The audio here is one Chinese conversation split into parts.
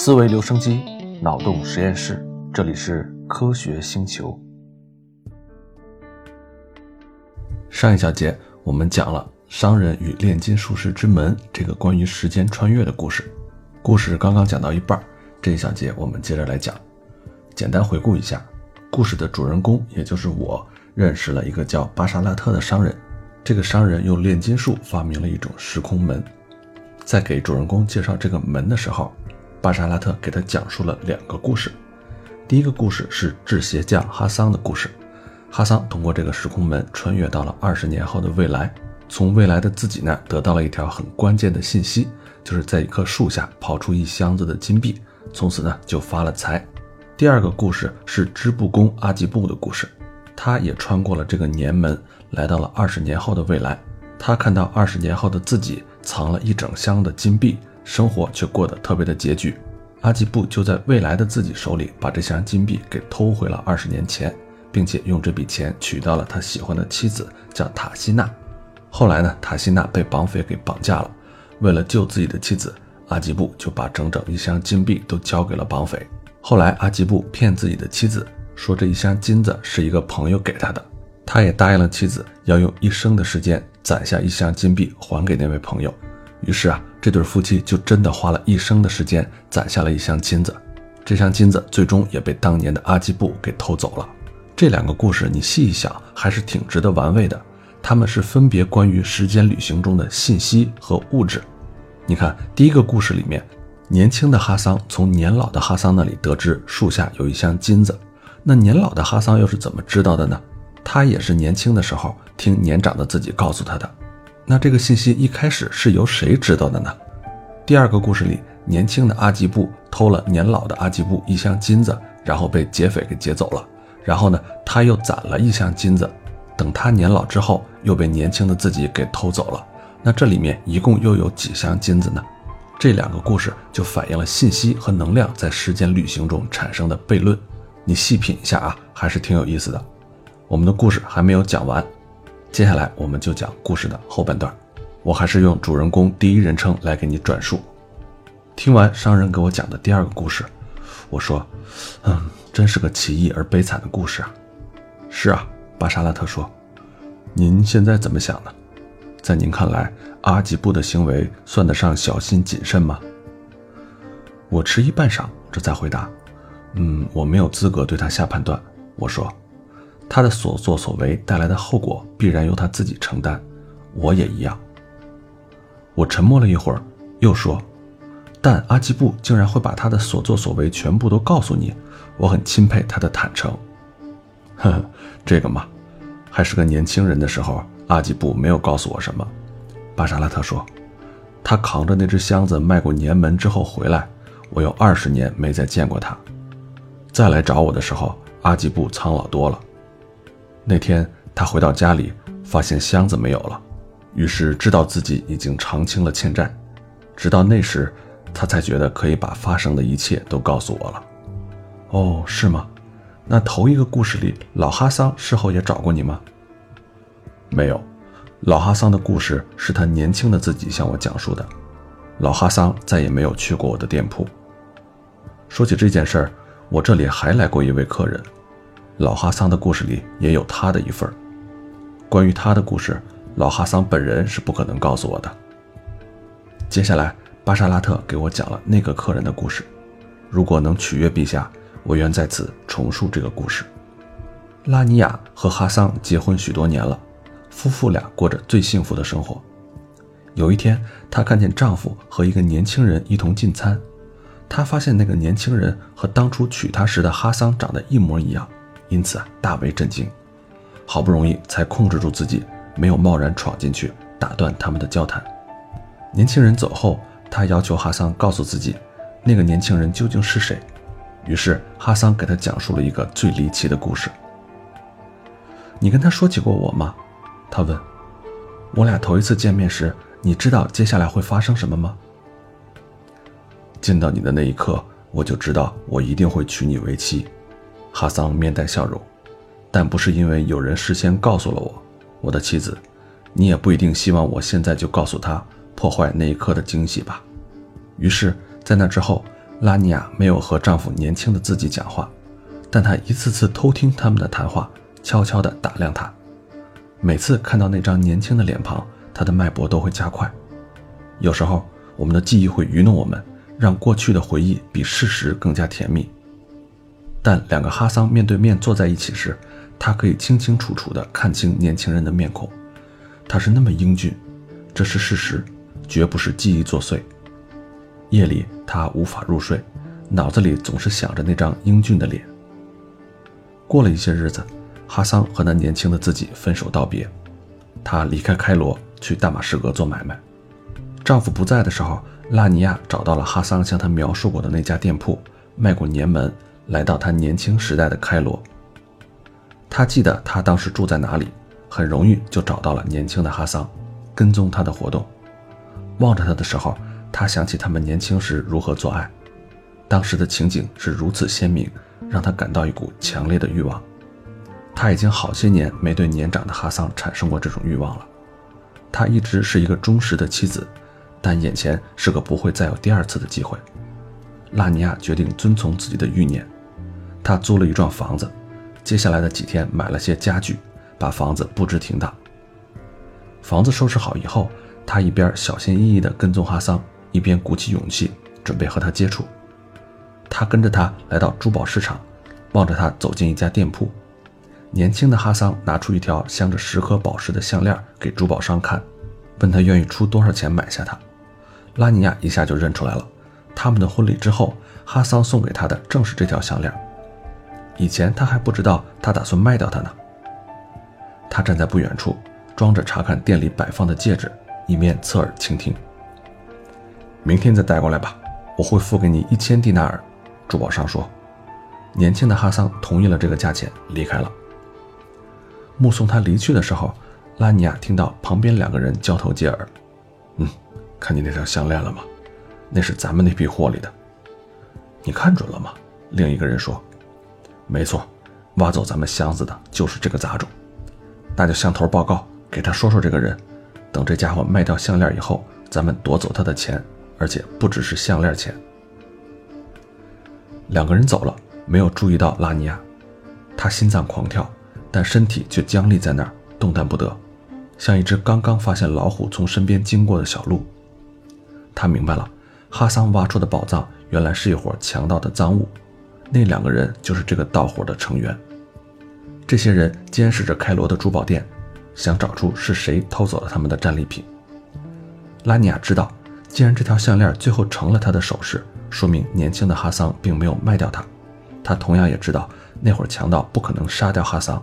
思维留声机，脑洞实验室，这里是科学星球。上一小节我们讲了商人与炼金术士之门这个关于时间穿越的故事，故事刚刚讲到一半，这一小节我们接着来讲。简单回顾一下，故事的主人公也就是我，认识了一个叫巴沙拉特的商人。这个商人用炼金术发明了一种时空门。在给主人公介绍这个门的时候，巴沙拉特给他讲述了两个故事。第一个故事是制鞋匠哈桑的故事。哈桑通过这个时空门穿越到了二十年后的未来，从未来的自己那儿得到了一条很关键的信息，就是在一棵树下刨出一箱子的金币，从此呢就发了财。第二个故事是织布工阿吉布的故事，他也穿过了这个年门，来到了二十年后的未来。他看到二十年后的自己藏了一整箱的金币，生活却过得特别的拮据。阿吉布就在未来的自己手里把这箱金币给偷回了二十年前，并且用这笔钱娶到了他喜欢的妻子，叫塔西娜。后来呢，塔西娜被绑匪给绑架了，为了救自己的妻子，阿吉布就把整整一箱金币都交给了绑匪。后来，阿吉布骗自己的妻子说这一箱金子是一个朋友给他的，他也答应了妻子要用一生的时间。攒下一箱金币还给那位朋友，于是啊，这对夫妻就真的花了一生的时间攒下了一箱金子。这箱金子最终也被当年的阿基布给偷走了。这两个故事你细一想，还是挺值得玩味的。他们是分别关于时间旅行中的信息和物质。你看，第一个故事里面，年轻的哈桑从年老的哈桑那里得知树下有一箱金子，那年老的哈桑又是怎么知道的呢？他也是年轻的时候听年长的自己告诉他的，那这个信息一开始是由谁知道的呢？第二个故事里，年轻的阿吉布偷了年老的阿吉布一箱金子，然后被劫匪给劫走了。然后呢，他又攒了一箱金子，等他年老之后又被年轻的自己给偷走了。那这里面一共又有几箱金子呢？这两个故事就反映了信息和能量在时间旅行中产生的悖论。你细品一下啊，还是挺有意思的。我们的故事还没有讲完，接下来我们就讲故事的后半段。我还是用主人公第一人称来给你转述。听完商人给我讲的第二个故事，我说：“嗯，真是个奇异而悲惨的故事啊。”是啊，巴沙拉特说：“您现在怎么想呢？在您看来，阿吉布的行为算得上小心谨慎吗？”我迟疑半晌，这才回答：“嗯，我没有资格对他下判断。”我说。他的所作所为带来的后果必然由他自己承担，我也一样。我沉默了一会儿，又说：“但阿基布竟然会把他的所作所为全部都告诉你，我很钦佩他的坦诚。”呵呵，这个嘛，还是个年轻人的时候，阿基布没有告诉我什么。巴沙拉特说：“他扛着那只箱子迈过年门之后回来，我有二十年没再见过他。再来找我的时候，阿基布苍老多了。”那天他回到家里，发现箱子没有了，于是知道自己已经偿清了欠债。直到那时，他才觉得可以把发生的一切都告诉我了。哦，是吗？那头一个故事里，老哈桑事后也找过你吗？没有，老哈桑的故事是他年轻的自己向我讲述的。老哈桑再也没有去过我的店铺。说起这件事儿，我这里还来过一位客人。老哈桑的故事里也有他的一份关于他的故事，老哈桑本人是不可能告诉我的。接下来，巴沙拉特给我讲了那个客人的故事。如果能取悦陛下，我愿在此重述这个故事。拉尼亚和哈桑结婚许多年了，夫妇俩过着最幸福的生活。有一天，她看见丈夫和一个年轻人一同进餐，她发现那个年轻人和当初娶她时的哈桑长得一模一样。因此，大为震惊，好不容易才控制住自己，没有贸然闯进去打断他们的交谈。年轻人走后，他要求哈桑告诉自己，那个年轻人究竟是谁。于是哈桑给他讲述了一个最离奇的故事。你跟他说起过我吗？他问。我俩头一次见面时，你知道接下来会发生什么吗？见到你的那一刻，我就知道我一定会娶你为妻。哈桑面带笑容，但不是因为有人事先告诉了我，我的妻子，你也不一定希望我现在就告诉他，破坏那一刻的惊喜吧。于是，在那之后，拉尼亚没有和丈夫年轻的自己讲话，但她一次次偷听他们的谈话，悄悄地打量他。每次看到那张年轻的脸庞，她的脉搏都会加快。有时候，我们的记忆会愚弄我们，让过去的回忆比事实更加甜蜜。但两个哈桑面对面坐在一起时，他可以清清楚楚地看清年轻人的面孔。他是那么英俊，这是事实，绝不是记忆作祟。夜里，他无法入睡，脑子里总是想着那张英俊的脸。过了一些日子，哈桑和那年轻的自己分手道别，他离开开罗，去大马士革做买卖。丈夫不在的时候，拉尼亚找到了哈桑向他描述过的那家店铺，迈过年门，来到他年轻时代的开罗。他记得他当时住在哪里，很容易就找到了年轻的哈桑，跟踪他的活动。望着他的时候，他想起他们年轻时如何做爱，当时的情景是如此鲜明，让他感到一股强烈的欲望。他已经好些年没对年长的哈桑产生过这种欲望了。他一直是一个忠实的妻子，但眼前是个不会再有第二次的机会。拉尼亚决定遵从自己的欲念，他租了一幢房子，接下来的几天买了些家具，把房子布置停当。房子收拾好以后，他一边小心翼翼地跟踪哈桑。一边鼓起勇气准备和他接触，他跟着他来到珠宝市场，望着他走进一家店铺。年轻的哈桑拿出一条镶着十颗宝石的项链给珠宝商看，问他愿意出多少钱买下它。拉尼亚一下就认出来了，他们的婚礼之后，哈桑送给他的正是这条项链。以前他还不知道他打算卖掉它呢。他站在不远处，装着查看店里摆放的戒指，一面侧耳倾听。明天再带过来吧，我会付给你一千蒂纳尔。”珠宝商说。年轻的哈桑同意了这个价钱，离开了。目送他离去的时候，拉尼亚听到旁边两个人交头接耳：“嗯，看见那条项链了吗？那是咱们那批货里的。你看准了吗？”另一个人说：“没错，挖走咱们箱子的就是这个杂种。那就向头报告，给他说说这个人。等这家伙卖掉项链以后，咱们夺走他的钱。”而且不只是项链钱。两个人走了，没有注意到拉尼亚，他心脏狂跳，但身体却僵立在那儿，动弹不得，像一只刚刚发现老虎从身边经过的小鹿。他明白了，哈桑挖出的宝藏原来是一伙强盗的赃物，那两个人就是这个盗伙的成员。这些人监视着开罗的珠宝店，想找出是谁偷走了他们的战利品。拉尼亚知道。既然这条项链最后成了他的首饰，说明年轻的哈桑并没有卖掉它。他同样也知道那会儿强盗不可能杀掉哈桑，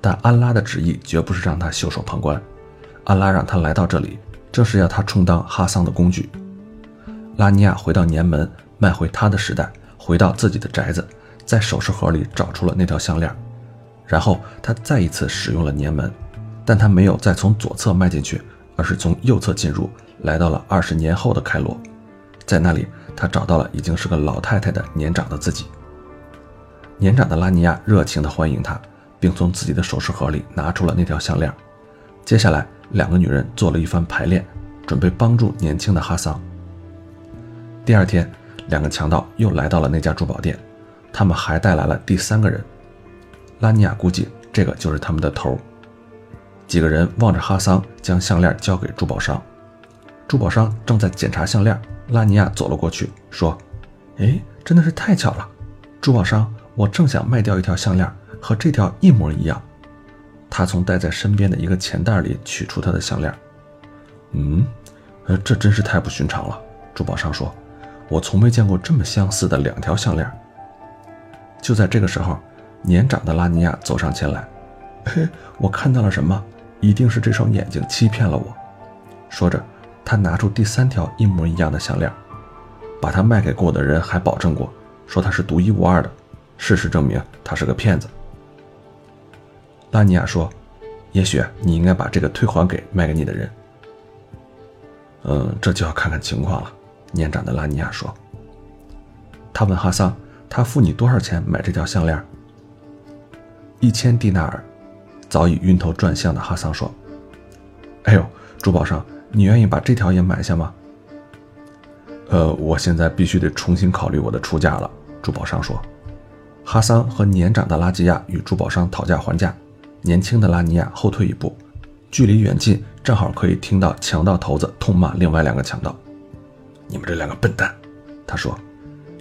但安拉的旨意绝不是让他袖手旁观。安拉让他来到这里，正是要他充当哈桑的工具。拉尼亚回到年门，卖回他的时代，回到自己的宅子，在首饰盒里找出了那条项链，然后他再一次使用了年门，但他没有再从左侧迈进去，而是从右侧进入。来到了二十年后的开罗，在那里，他找到了已经是个老太太的年长的自己。年长的拉尼亚热情地欢迎他，并从自己的首饰盒里拿出了那条项链。接下来，两个女人做了一番排练，准备帮助年轻的哈桑。第二天，两个强盗又来到了那家珠宝店，他们还带来了第三个人。拉尼亚估计这个就是他们的头。几个人望着哈桑将项链交给珠宝商。珠宝商正在检查项链，拉尼亚走了过去，说：“哎，真的是太巧了，珠宝商，我正想卖掉一条项链，和这条一模一样。”他从带在身边的一个钱袋里取出他的项链。嗯，呃，这真是太不寻常了。珠宝商说：“我从没见过这么相似的两条项链。”就在这个时候，年长的拉尼亚走上前来：“嘿，我看到了什么？一定是这双眼睛欺骗了我。”说着。他拿出第三条一模一样的项链，把它卖给过的人还保证过，说它是独一无二的。事实证明，他是个骗子。拉尼亚说：“也许你应该把这个退还给卖给你的人。”嗯，这就要看看情况了。年长的拉尼亚说。他问哈桑：“他付你多少钱买这条项链？”一千蒂纳尔。早已晕头转向的哈桑说：“哎呦，珠宝商。”你愿意把这条也买下吗？呃，我现在必须得重新考虑我的出价了。珠宝商说。哈桑和年长的拉吉亚与珠宝商讨价还价，年轻的拉尼亚后退一步，距离远近正好可以听到强盗头子痛骂另外两个强盗：“你们这两个笨蛋！”他说：“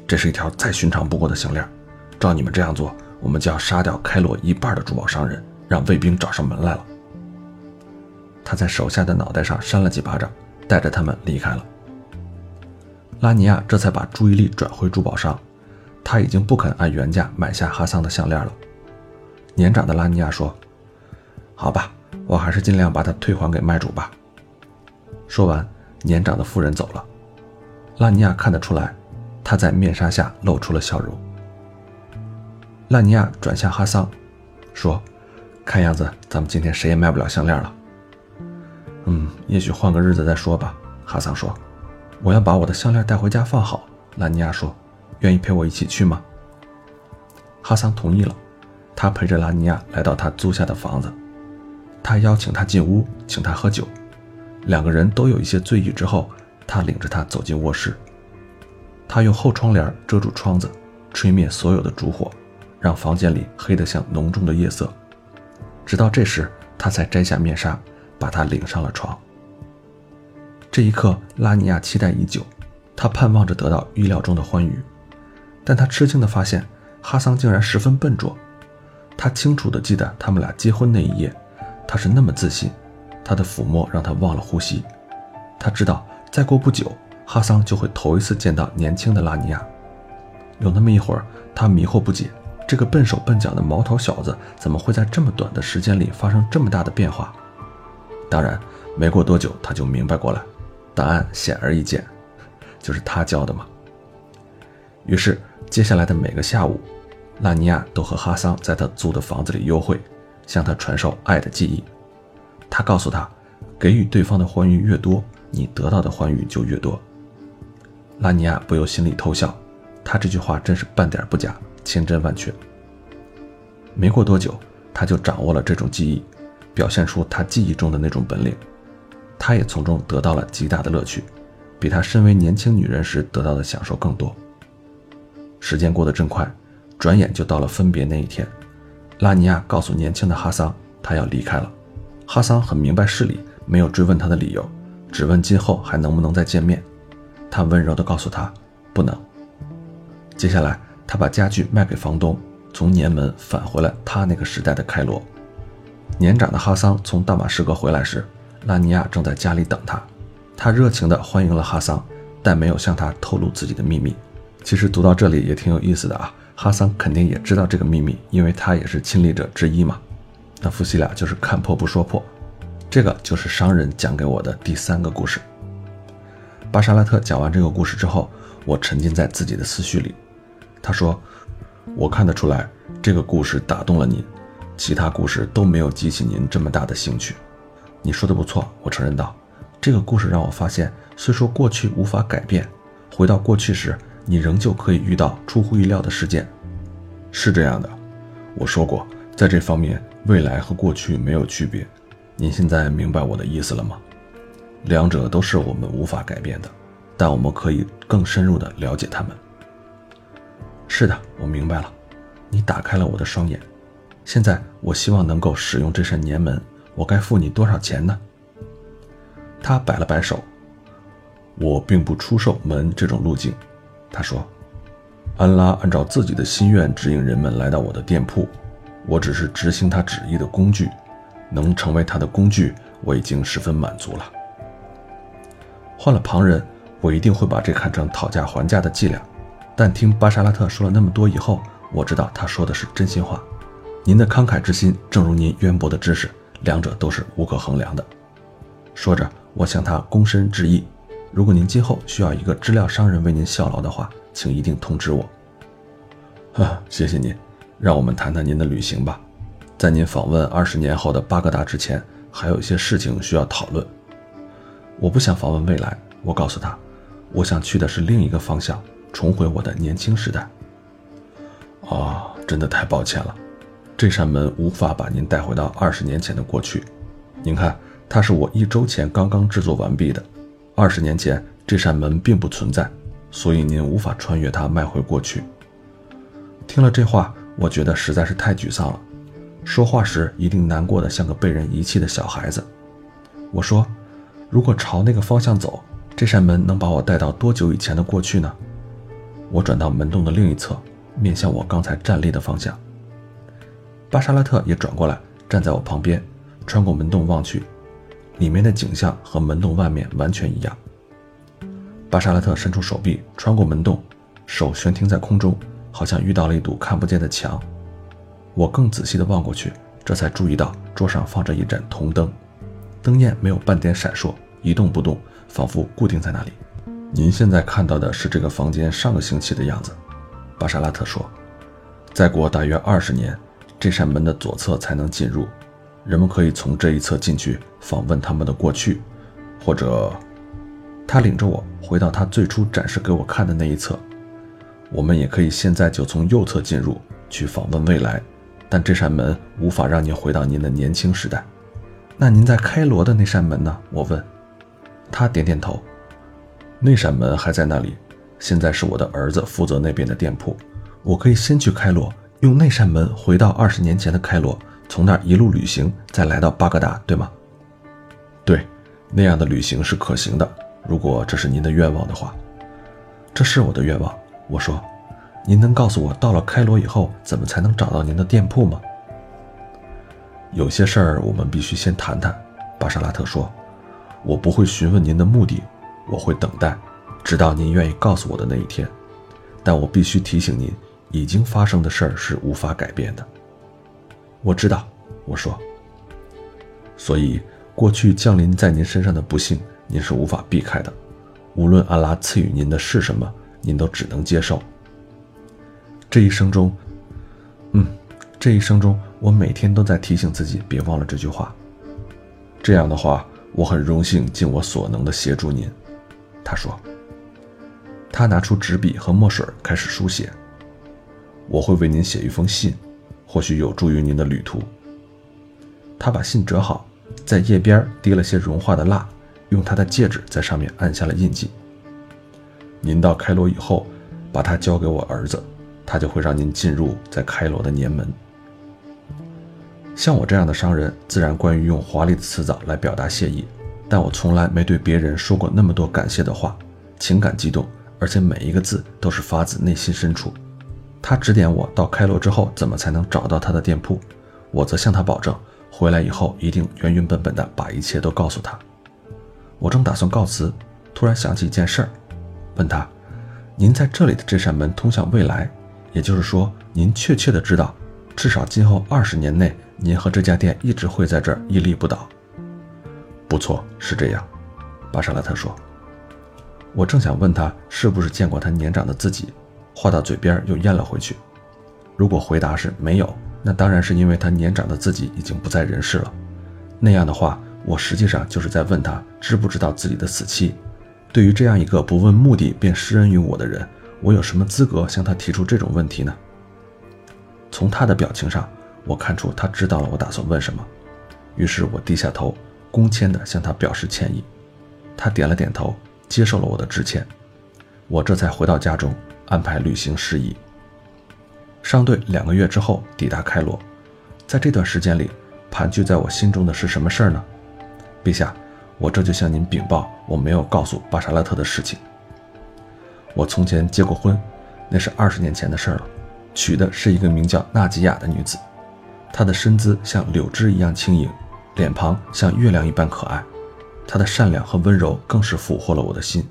这是一条再寻常不过的项链，照你们这样做，我们就要杀掉开罗一半的珠宝商人，让卫兵找上门来了。”他在手下的脑袋上扇了几巴掌，带着他们离开了。拉尼亚这才把注意力转回珠宝商。他已经不肯按原价买下哈桑的项链了。年长的拉尼亚说：“好吧，我还是尽量把它退还给卖主吧。”说完，年长的妇人走了。拉尼亚看得出来，他在面纱下露出了笑容。拉尼亚转向哈桑，说：“看样子咱们今天谁也卖不了项链了。”“嗯，也许换个日子再说吧。”哈桑说。“我要把我的项链带回家放好。”拉尼亚说。愿意陪我一起去吗？哈桑同意了。他陪着拉尼亚来到他租下的房子，他邀请他进屋，请他喝酒。两个人都有一些醉意之后，他领着他走进卧室。他用厚窗帘遮住窗子，吹灭所有的烛火，让房间里黑得像浓重的夜色。直到这时，他才摘下面纱，把他领上了床。这一刻，拉尼亚期待已久，他盼望着得到预料中的欢愉。但他吃惊地发现，哈桑竟然十分笨拙。他清楚地记得他们俩结婚那一夜，他是那么自信，他的抚摸让他忘了呼吸。他知道再过不久，哈桑就会头一次见到年轻的拉尼亚。有那么一会儿，他迷惑不解，这个笨手笨脚的毛头小子怎么会在这么短的时间里发生这么大的变化？当然，没过多久他就明白过来，答案显而易见，就是他教的嘛。于是。接下来的每个下午，拉尼亚都和哈桑在他租的房子里幽会，向他传授爱的记忆。他告诉他，给予对方的欢愉越多，你得到的欢愉就越多。拉尼亚不由心里偷笑，他这句话真是半点不假，千真万确。没过多久，他就掌握了这种记忆，表现出他记忆中的那种本领。他也从中得到了极大的乐趣，比他身为年轻女人时得到的享受更多。时间过得真快，转眼就到了分别那一天。拉尼亚告诉年轻的哈桑，他要离开了。哈桑很明白事理，没有追问他的理由，只问今后还能不能再见面。他温柔地告诉他，不能。接下来，他把家具卖给房东，从年门返回了他那个时代的开罗。年长的哈桑从大马士革回来时，拉尼亚正在家里等他。他热情地欢迎了哈桑，但没有向他透露自己的秘密。其实读到这里也挺有意思的啊，哈桑肯定也知道这个秘密，因为他也是亲历者之一嘛。那夫妻俩就是看破不说破，这个就是商人讲给我的第三个故事。巴沙拉特讲完这个故事之后，我沉浸在自己的思绪里。他说：“我看得出来，这个故事打动了您，其他故事都没有激起您这么大的兴趣。你说的不错，我承认道，这个故事让我发现，虽说过去无法改变，回到过去时。”你仍旧可以遇到出乎意料的事件，是这样的。我说过，在这方面，未来和过去没有区别。您现在明白我的意思了吗？两者都是我们无法改变的，但我们可以更深入地了解他们。是的，我明白了。你打开了我的双眼。现在，我希望能够使用这扇年门。我该付你多少钱呢？他摆了摆手。我并不出售门这种路径。他说：“安拉按照自己的心愿指引人们来到我的店铺，我只是执行他旨意的工具，能成为他的工具，我已经十分满足了。换了旁人，我一定会把这看成讨价还价的伎俩。但听巴沙拉特说了那么多以后，我知道他说的是真心话。您的慷慨之心，正如您渊博的知识，两者都是无可衡量的。”说着，我向他躬身致意。如果您今后需要一个知了商人为您效劳的话，请一定通知我。啊，谢谢您，让我们谈谈您的旅行吧。在您访问二十年后的巴格达之前，还有一些事情需要讨论。我不想访问未来，我告诉他，我想去的是另一个方向，重回我的年轻时代。啊，真的太抱歉了，这扇门无法把您带回到二十年前的过去。您看，它是我一周前刚刚制作完毕的。二十年前，这扇门并不存在，所以您无法穿越它迈回过去。听了这话，我觉得实在是太沮丧了。说话时一定难过的像个被人遗弃的小孩子。我说：“如果朝那个方向走，这扇门能把我带到多久以前的过去呢？”我转到门洞的另一侧，面向我刚才站立的方向。巴沙拉特也转过来，站在我旁边，穿过门洞望去，里面的景象和门洞外面完全一样。巴沙拉特伸出手臂，穿过门洞，手悬停在空中，好像遇到了一堵看不见的墙。我更仔细地望过去，这才注意到桌上放着一盏铜灯，灯焰没有半点闪烁，一动不动，仿佛固定在那里。您现在看到的是这个房间上个星期的样子，巴沙拉特说。再过大约二十年，这扇门的左侧才能进入，人们可以从这一侧进去访问他们的过去，或者，他领着我回到他最初展示给我看的那一侧。我们也可以现在就从右侧进入，去访问未来。但这扇门无法让您回到您的年轻时代。那您在开罗的那扇门呢？我问。他点点头。那扇门还在那里。现在是我的儿子负责那边的店铺。我可以先去开罗，用那扇门回到二十年前的开罗，从那儿一路旅行，再来到巴格达，对吗？对，那样的旅行是可行的。如果这是您的愿望的话，这是我的愿望。我说。您能告诉我，到了开罗以后，怎么才能找到您的店铺吗？有些事儿我们必须先谈谈。巴沙拉特说：“我不会询问您的目的，我会等待，直到您愿意告诉我的那一天。但我必须提醒您，已经发生的事儿是无法改变的。”我知道，我说。所以，过去降临在您身上的不幸，您是无法避开的。无论阿拉赐予您的是什么，您都只能接受。这一生中，嗯，这一生中，我每天都在提醒自己别忘了这句话。这样的话，我很荣幸尽我所能的协助您。他说。他拿出纸笔和墨水开始书写。我会为您写一封信，或许有助于您的旅途。他把信折好，在页边滴了些融化的蜡，用他的戒指在上面按下了印记。您到开罗以后，把它交给我儿子。他就会让您进入在开罗的年门。像我这样的商人，自然惯于用华丽的辞藻来表达谢意，但我从来没对别人说过那么多感谢的话，情感激动，而且每一个字都是发自内心深处。他指点我到开罗之后怎么才能找到他的店铺，我则向他保证，回来以后一定原原本本的把一切都告诉他。我正打算告辞，突然想起一件事儿，问他：“您在这里的这扇门通向未来？”也就是说，您确切的知道，至少今后二十年内，您和这家店一直会在这儿屹立不倒。不错，是这样，巴沙拉特说。我正想问他是不是见过他年长的自己，话到嘴边又咽了回去。如果回答是没有，那当然是因为他年长的自己已经不在人世了。那样的话，我实际上就是在问他知不知道自己的死期。对于这样一个不问目的便施恩于我的人。我有什么资格向他提出这种问题呢？从他的表情上，我看出他知道了我打算问什么。于是我低下头，恭谦地向他表示歉意。他点了点头，接受了我的致歉。我这才回到家中，安排旅行事宜。商队两个月之后抵达开罗，在这段时间里，盘踞在我心中的是什么事儿呢？陛下，我这就向您禀报我没有告诉巴沙拉特的事情。我从前结过婚，那是二十年前的事了，娶的是一个名叫纳吉亚的女子，她的身姿像柳枝一样轻盈，脸庞像月亮一般可爱，她的善良和温柔更是俘获了我的心。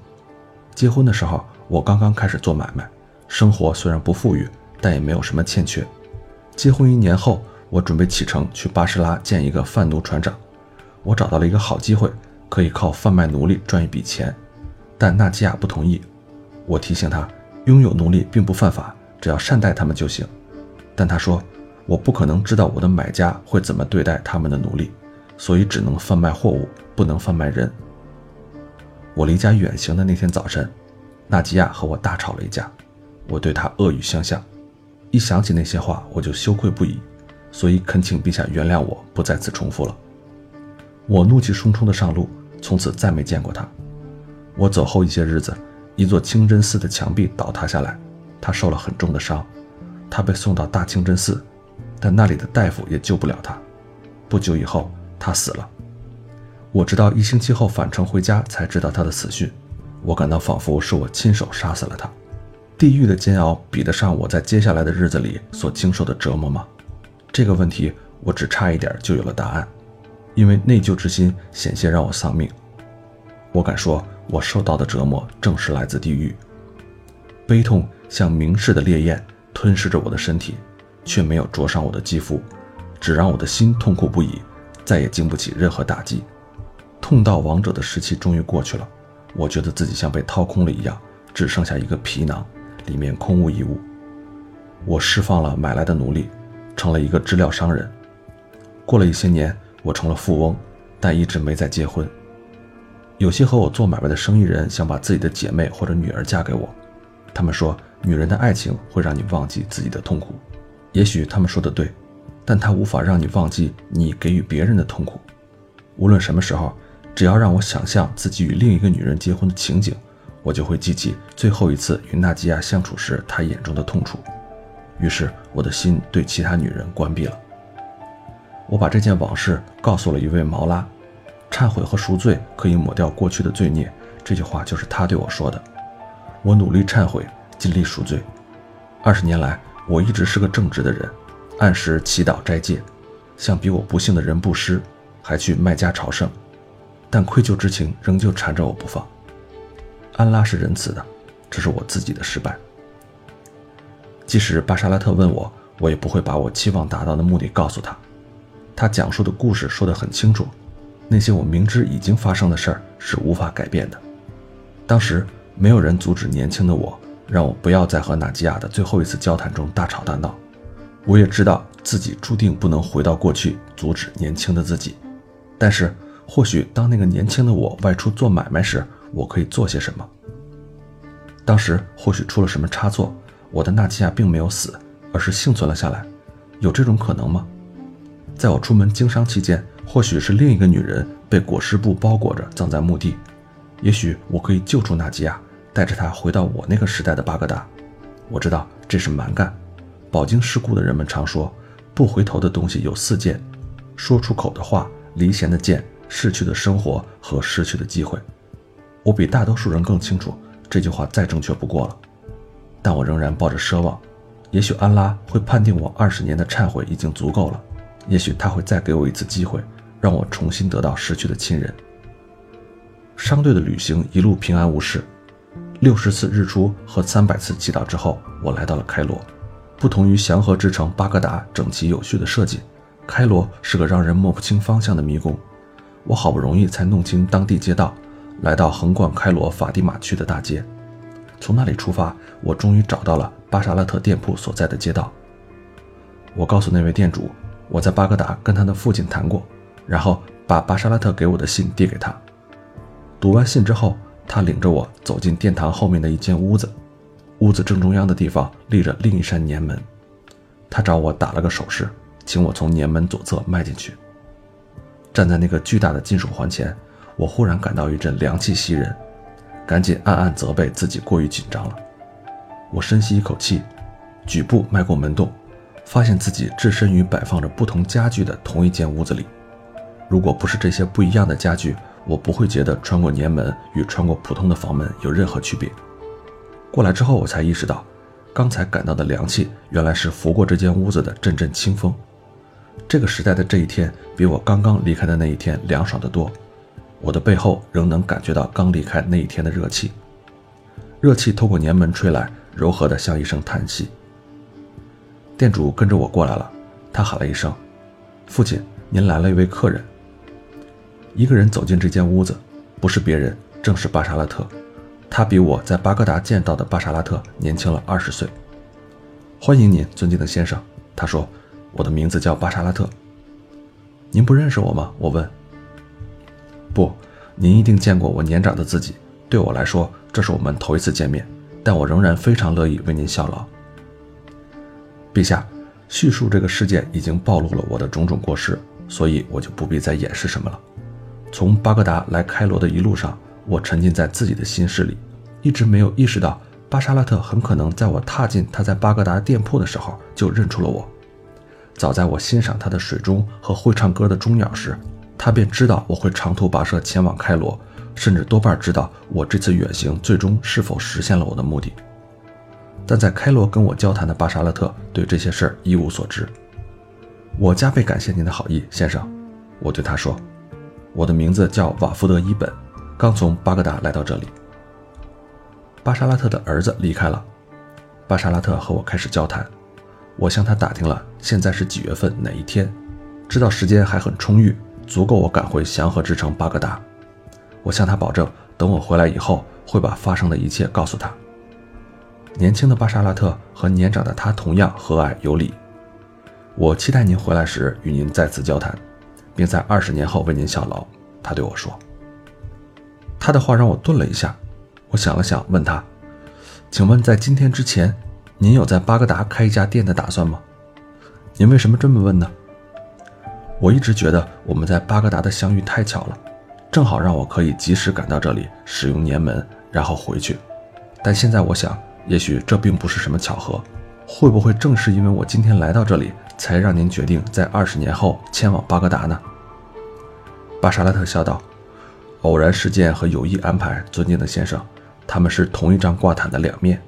结婚的时候，我刚刚开始做买卖，生活虽然不富裕，但也没有什么欠缺。结婚一年后，我准备启程去巴士拉见一个贩奴船长，我找到了一个好机会，可以靠贩卖奴隶赚一笔钱，但纳吉亚不同意。我提醒他，拥有奴隶并不犯法，只要善待他们就行。但他说，我不可能知道我的买家会怎么对待他们的奴隶，所以只能贩卖货物，不能贩卖人。我离家远行的那天早晨，纳吉亚和我大吵了一架，我对他恶语相向。一想起那些话，我就羞愧不已，所以恳请陛下原谅我，不再次重复了。我怒气冲冲地上路，从此再没见过他。我走后一些日子，一座清真寺的墙壁倒塌下来，他受了很重的伤，他被送到大清真寺，但那里的大夫也救不了他。不久以后，他死了。我直到一星期后返程回家才知道他的死讯，我感到仿佛是我亲手杀死了他。地狱的煎熬比得上我在接下来的日子里所经受的折磨吗？这个问题我只差一点就有了答案，因为内疚之心险些让我丧命。我敢说，我受到的折磨正是来自地狱。悲痛像明示的烈焰吞噬着我的身体，却没有灼伤我的肌肤，只让我的心痛苦不已，再也经不起任何打击。痛到王者的时期终于过去了，我觉得自己像被掏空了一样，只剩下一个皮囊，里面空无一物。我释放了买来的奴隶，成了一个织料商人。过了一些年，我成了富翁，但一直没再结婚。有些和我做买卖的生意人想把自己的姐妹或者女儿嫁给我，他们说女人的爱情会让你忘记自己的痛苦。也许他们说的对，但他无法让你忘记你给予别人的痛苦。无论什么时候。只要让我想象自己与另一个女人结婚的情景，我就会记起最后一次与纳吉亚相处时她眼中的痛楚。于是我的心对其他女人关闭了。我把这件往事告诉了一位毛拉，忏悔和赎罪可以抹掉过去的罪孽。这句话就是他对我说的。我努力忏悔，尽力赎罪。二十年来，我一直是个正直的人，按时祈祷斋戒，向比我不幸的人布施，还去麦加朝圣。但愧疚之情仍旧缠着我不放。安拉是仁慈的，这是我自己的失败。即使巴沙拉特问我，我也不会把我期望达到的目的告诉他。他讲述的故事说得很清楚，那些我明知已经发生的事儿是无法改变的。当时没有人阻止年轻的我，让我不要在和纳吉亚的最后一次交谈中大吵大闹。我也知道自己注定不能回到过去，阻止年轻的自己。但是。或许当那个年轻的我外出做买卖时，我可以做些什么？当时或许出了什么差错，我的纳吉亚并没有死，而是幸存了下来，有这种可能吗？在我出门经商期间，或许是另一个女人被裹尸布包裹着葬在墓地，也许我可以救出纳吉亚，带着她回到我那个时代的巴格达。我知道这是蛮干，饱经世故的人们常说，不回头的东西有四件：说出口的话，离弦的箭。逝去的生活和失去的机会，我比大多数人更清楚这句话再正确不过了。但我仍然抱着奢望，也许安拉会判定我二十年的忏悔已经足够了，也许他会再给我一次机会，让我重新得到失去的亲人。商队的旅行一路平安无事，六十次日出和三百次祈祷之后，我来到了开罗。不同于祥和之城巴格达整齐有序的设计，开罗是个让人摸不清方向的迷宫。我好不容易才弄清当地街道，来到横贯开罗法蒂玛区的大街。从那里出发，我终于找到了巴沙拉特店铺所在的街道。我告诉那位店主，我在巴格达跟他的父亲谈过，然后把巴沙拉特给我的信递给他。读完信之后，他领着我走进殿堂后面的一间屋子，屋子正中央的地方立着另一扇年门。他找我打了个手势，请我从年门左侧迈进去。站在那个巨大的金属环前，我忽然感到一阵凉气袭人，赶紧暗暗责备自己过于紧张了。我深吸一口气，举步迈过门洞，发现自己置身于摆放着不同家具的同一间屋子里。如果不是这些不一样的家具，我不会觉得穿过年门与穿过普通的房门有任何区别。过来之后，我才意识到，刚才感到的凉气原来是拂过这间屋子的阵阵清风。这个时代的这一天比我刚刚离开的那一天凉爽得多，我的背后仍能感觉到刚离开那一天的热气，热气透过年门吹来，柔和的像一声叹息。店主跟着我过来了，他喊了一声：“父亲，您来了一位客人。”一个人走进这间屋子，不是别人，正是巴沙拉特，他比我在巴格达见到的巴沙拉特年轻了二十岁。欢迎您，尊敬的先生，他说。我的名字叫巴沙拉特。您不认识我吗？我问。不，您一定见过我年长的自己。对我来说，这是我们头一次见面，但我仍然非常乐意为您效劳。陛下，叙述这个事件已经暴露了我的种种过失，所以我就不必再掩饰什么了。从巴格达来开罗的一路上，我沉浸在自己的心事里，一直没有意识到巴沙拉特很可能在我踏进他在巴格达店铺的时候就认出了我。早在我欣赏他的水钟和会唱歌的钟鸟时，他便知道我会长途跋涉前往开罗，甚至多半知道我这次远行最终是否实现了我的目的。但在开罗跟我交谈的巴沙勒特对这些事儿一无所知。我加倍感谢您的好意，先生，我对他说：“我的名字叫瓦夫德·伊本，刚从巴格达来到这里。”巴沙拉特的儿子离开了，巴沙拉特和我开始交谈。我向他打听了现在是几月份哪一天，知道时间还很充裕，足够我赶回祥和之城巴格达。我向他保证，等我回来以后会把发生的一切告诉他。年轻的巴沙拉特和年长的他同样和蔼有礼。我期待您回来时与您再次交谈，并在二十年后为您效劳。他对我说。他的话让我顿了一下，我想了想，问他：“请问在今天之前，您有在巴格达开一家店的打算吗？您为什么这么问呢？”我一直觉得我们在巴格达的相遇太巧了，正好让我可以及时赶到这里使用年门，然后回去。但现在我想，也许这并不是什么巧合。会不会正是因为我今天来到这里？才让您决定在二十年后迁往巴格达呢？巴沙拉特笑道：“偶然事件和有意安排，尊敬的先生，他们是同一张挂毯的两面。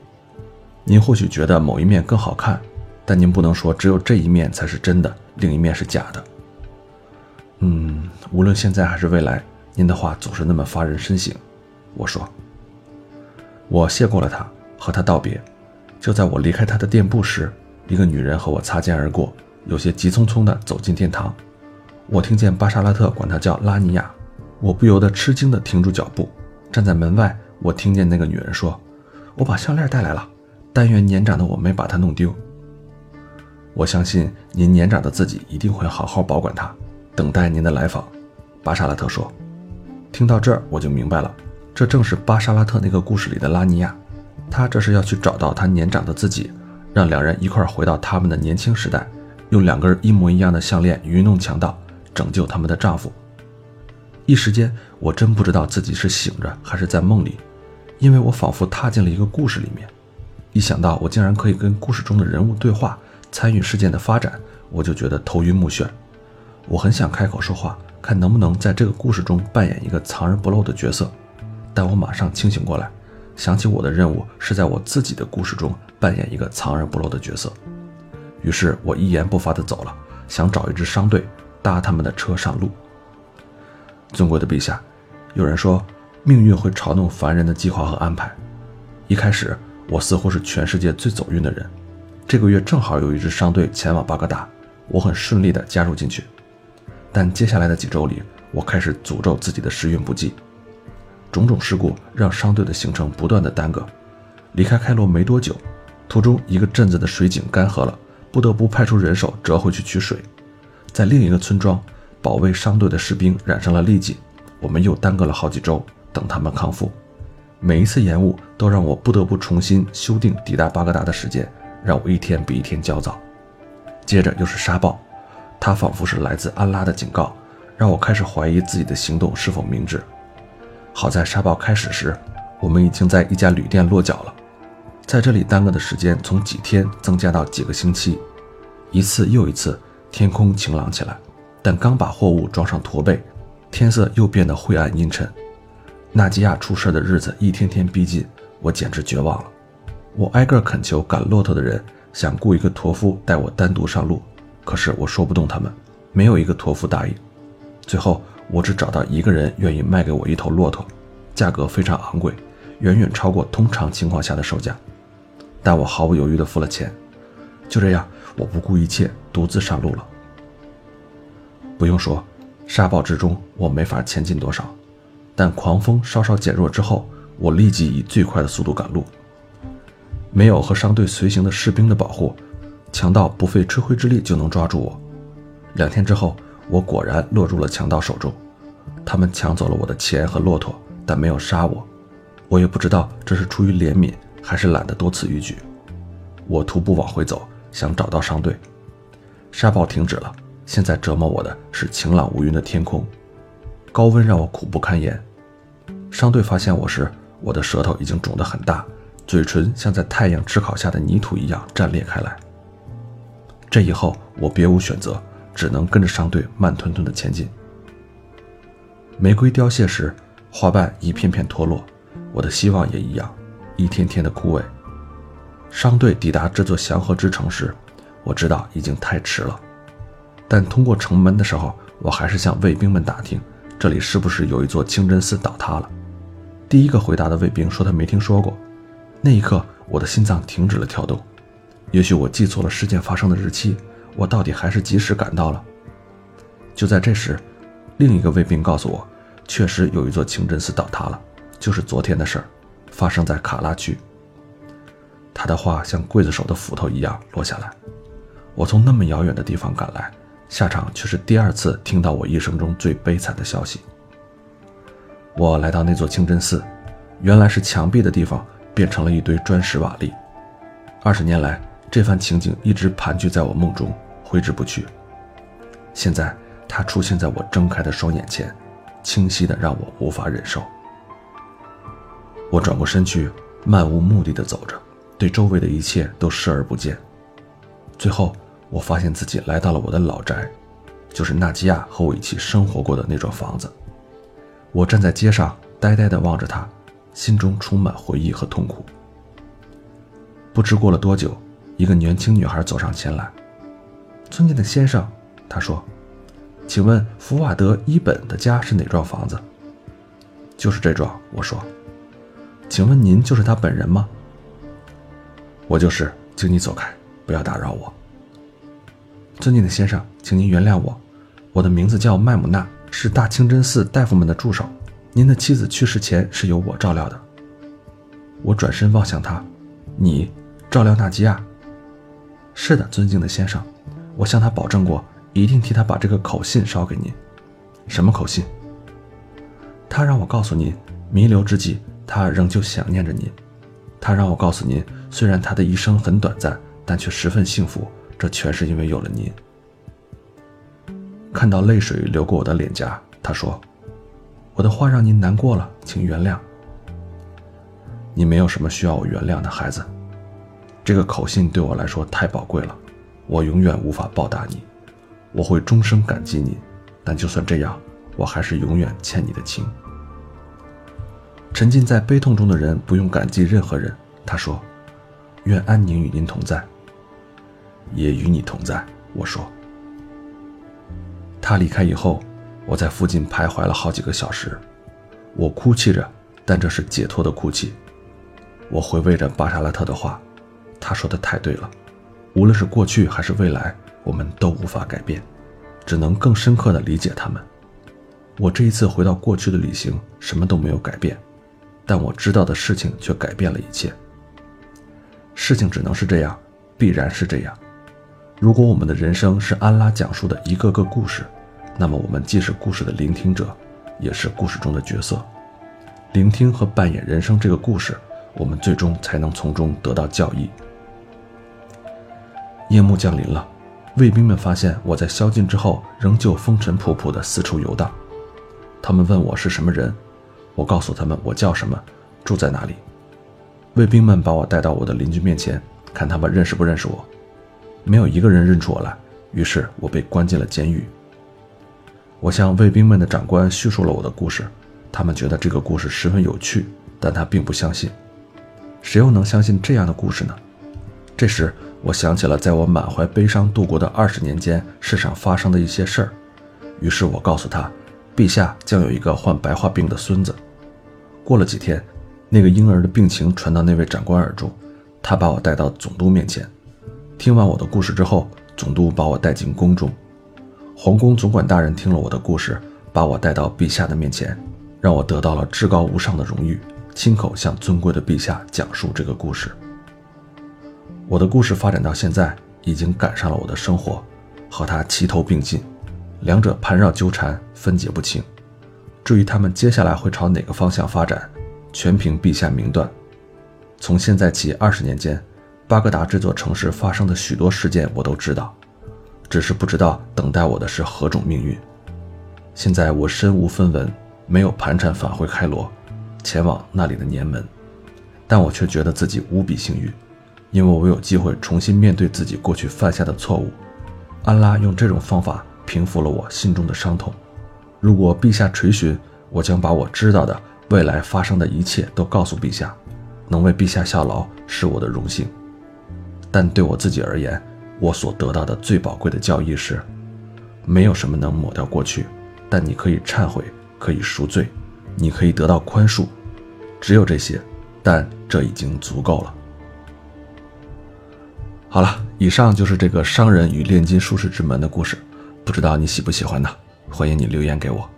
您或许觉得某一面更好看，但您不能说只有这一面才是真的，另一面是假的。嗯，无论现在还是未来，您的话总是那么发人深省。”我说。我谢过了他，和他道别。就在我离开他的店铺时。一个女人和我擦肩而过，有些急匆匆地走进殿堂。我听见巴沙拉特管她叫拉尼亚，我不由得吃惊地停住脚步，站在门外。我听见那个女人说：“我把项链带来了，但愿年长的我没把它弄丢。”我相信您年长的自己一定会好好保管它，等待您的来访。”巴沙拉特说。听到这儿，我就明白了，这正是巴沙拉特那个故事里的拉尼亚，她这是要去找到她年长的自己。让两人一块回到他们的年轻时代，用两根一模一样的项链愚弄强盗，拯救他们的丈夫。一时间，我真不知道自己是醒着还是在梦里，因为我仿佛踏进了一个故事里面。一想到我竟然可以跟故事中的人物对话，参与事件的发展，我就觉得头晕目眩。我很想开口说话，看能不能在这个故事中扮演一个藏而不露的角色，但我马上清醒过来。想起我的任务是在我自己的故事中扮演一个藏而不露的角色，于是我一言不发地走了，想找一支商队搭他们的车上路。尊贵的陛下，有人说命运会嘲弄凡人的计划和安排。一开始我似乎是全世界最走运的人，这个月正好有一支商队前往巴格达，我很顺利地加入进去。但接下来的几周里，我开始诅咒自己的时运不济。种种事故让商队的行程不断的耽搁。离开开罗没多久，途中一个镇子的水井干涸了，不得不派出人手折回去取水。在另一个村庄，保卫商队的士兵染上了痢疾，我们又耽搁了好几周等他们康复。每一次延误都让我不得不重新修订抵达巴格达的时间，让我一天比一天焦躁。接着又是沙暴，它仿佛是来自安拉的警告，让我开始怀疑自己的行动是否明智。好在沙暴开始时，我们已经在一家旅店落脚了，在这里耽搁的时间从几天增加到几个星期。一次又一次，天空晴朗起来，但刚把货物装上驼背，天色又变得晦暗阴沉。纳吉亚出事的日子一天天逼近，我简直绝望了。我挨个恳求赶骆驼的人，想雇一个驼夫带我单独上路，可是我说不动他们，没有一个驼夫答应。最后。我只找到一个人愿意卖给我一头骆驼，价格非常昂贵，远远超过通常情况下的售价。但我毫不犹豫地付了钱。就这样，我不顾一切，独自上路了。不用说，沙暴之中我没法前进多少，但狂风稍稍减弱之后，我立即以最快的速度赶路。没有和商队随行的士兵的保护，强盗不费吹灰之力就能抓住我。两天之后。我果然落入了强盗手中，他们抢走了我的钱和骆驼，但没有杀我。我也不知道这是出于怜悯，还是懒得多此一举。我徒步往回走，想找到商队。沙暴停止了，现在折磨我的是晴朗无云的天空，高温让我苦不堪言。商队发现我时，我的舌头已经肿得很大，嘴唇像在太阳炙烤下的泥土一样绽裂开来。这以后我别无选择，只能跟着商队慢吞吞地前进。玫瑰凋谢时，花瓣一片片脱落，我的希望也一样，一天天的枯萎。商队抵达这座祥和之城时，我知道已经太迟了。但通过城门的时候，我还是向卫兵们打听，这里是不是有一座清真寺倒塌了。第一个回答的卫兵说他没听说过。那一刻，我的心脏停止了跳动。也许我记错了事件发生的日期，我到底还是及时赶到了。就在这时，另一个卫兵告诉我，确实有一座清真寺倒塌了，就是昨天的事儿，发生在卡拉区。他的话像刽子手的斧头一样落下来。我从那么遥远的地方赶来。下场却是第二次听到我一生中最悲惨的消息。我来到那座清真寺，原来是墙壁的地方变成了一堆砖石瓦砾。二十年来，这番情景一直盘踞在我梦中，挥之不去。现在，它出现在我睁开的双眼前，清晰的让我无法忍受。我转过身去，漫无目的的走着，对周围的一切都视而不见。最后。我发现自己来到了我的老宅，就是纳吉亚和我一起生活过的那幢房子。我站在街上，呆呆地望着它，心中充满回忆和痛苦。不知过了多久，一个年轻女孩走上前来：“尊敬的先生，他说，请问福瓦德·伊本的家是哪幢房子？”“就是这幢。”我说。“请问您就是他本人吗？”“我就是，请你走开，不要打扰我。”尊敬的先生，请您原谅我，我的名字叫麦姆纳，是大清真寺大夫们的助手。您的妻子去世前是由我照料的。我转身望向他，你照料纳吉亚？是的，尊敬的先生，我向他保证过，一定替他把这个口信捎给您。什么口信？他让我告诉您，弥留之际，他仍旧想念着您。他让我告诉您，虽然他的一生很短暂，但却十分幸福。这全是因为有了您。看到泪水流过我的脸颊，他说：“我的话让您难过了，请原谅。你没有什么需要我原谅的，孩子。这个口信对我来说太宝贵了，我永远无法报答你。我会终生感激你，但就算这样，我还是永远欠你的情。”沉浸在悲痛中的人不用感激任何人，他说：“愿安宁与您同在。”也与你同在，我说。他离开以后，我在附近徘徊了好几个小时，我哭泣着，但这是解脱的哭泣。我回味着巴沙拉特的话，他说的太对了，无论是过去还是未来，我们都无法改变，只能更深刻地理解他们。我这一次回到过去的旅行，什么都没有改变，但我知道的事情却改变了一切。事情只能是这样，必然是这样。如果我们的人生是安拉讲述的一个个故事，那么我们既是故事的聆听者，也是故事中的角色。聆听和扮演人生这个故事，我们最终才能从中得到教益。夜幕降临了，卫兵们发现我在宵禁之后仍旧风尘仆仆地四处游荡。他们问我是什么人，我告诉他们我叫什么，住在哪里。卫兵们把我带到我的邻居面前，看他们认识不认识我。没有一个人认出我来，于是我被关进了监狱。我向卫兵们的长官叙述了我的故事，他们觉得这个故事十分有趣，但他并不相信。谁又能相信这样的故事呢？这时，我想起了在我满怀悲伤度过的二十年间世上发生的一些事儿，于是我告诉他，陛下将有一个患白化病的孙子。过了几天，那个婴儿的病情传到那位长官耳中，他把我带到总督面前。听完我的故事之后，总督把我带进宫中。皇宫总管大人听了我的故事，把我带到陛下的面前，让我得到了至高无上的荣誉，亲口向尊贵的陛下讲述这个故事。我的故事发展到现在，已经赶上了我的生活，和他齐头并进，两者盘绕纠缠，分解不清。至于他们接下来会朝哪个方向发展，全凭陛下明断。从现在起二十年间。巴格达这座城市发生的许多事件我都知道，只是不知道等待我的是何种命运。现在我身无分文，没有盘缠返回开罗，前往那里的年门，但我却觉得自己无比幸运，因为我有机会重新面对自己过去犯下的错误。安拉用这种方法平复了我心中的伤痛。如果陛下垂询，我将把我知道的未来发生的一切都告诉陛下。能为陛下效劳是我的荣幸，但对我自己而言，我所得到的最宝贵的教义是：没有什么能抹掉过去，但你可以忏悔，可以赎罪，你可以得到宽恕，只有这些，但这已经足够了。好了，以上就是这个商人与炼金术士之门的故事，不知道你喜不喜欢呢？欢迎你留言给我。